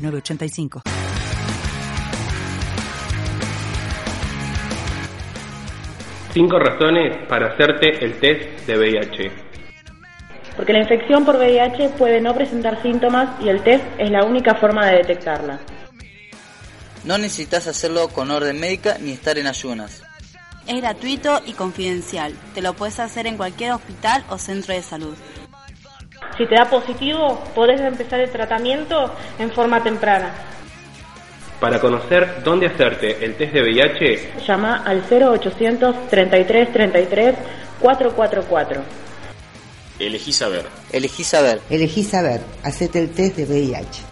906985. Cinco razones para hacerte el test de VIH. Porque la infección por VIH puede no presentar síntomas y el test es la única forma de detectarla. No necesitas hacerlo con orden médica ni estar en ayunas. Es gratuito y confidencial. Te lo puedes hacer en cualquier hospital o centro de salud. Si te da positivo, podés empezar el tratamiento en forma temprana. Para conocer dónde hacerte el test de VIH, llama al 0800 33 33 444. Elegí saber. Elegí saber. Elegí saber. Hacete el test de VIH.